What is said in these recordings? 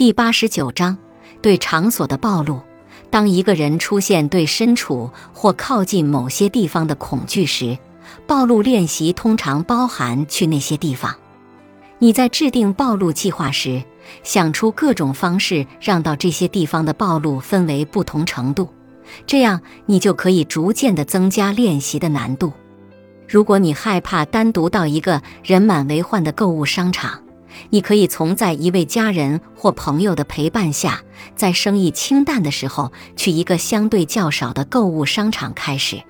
第八十九章对场所的暴露。当一个人出现对身处或靠近某些地方的恐惧时，暴露练习通常包含去那些地方。你在制定暴露计划时，想出各种方式让到这些地方的暴露分为不同程度，这样你就可以逐渐地增加练习的难度。如果你害怕单独到一个人满为患的购物商场，你可以从在一位家人或朋友的陪伴下，在生意清淡的时候去一个相对较少的购物商场开始。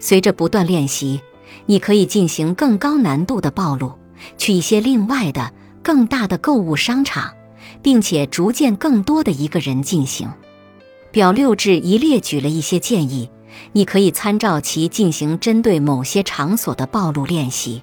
随着不断练习，你可以进行更高难度的暴露，去一些另外的更大的购物商场，并且逐渐更多的一个人进行。表六至一列举了一些建议，你可以参照其进行针对某些场所的暴露练习。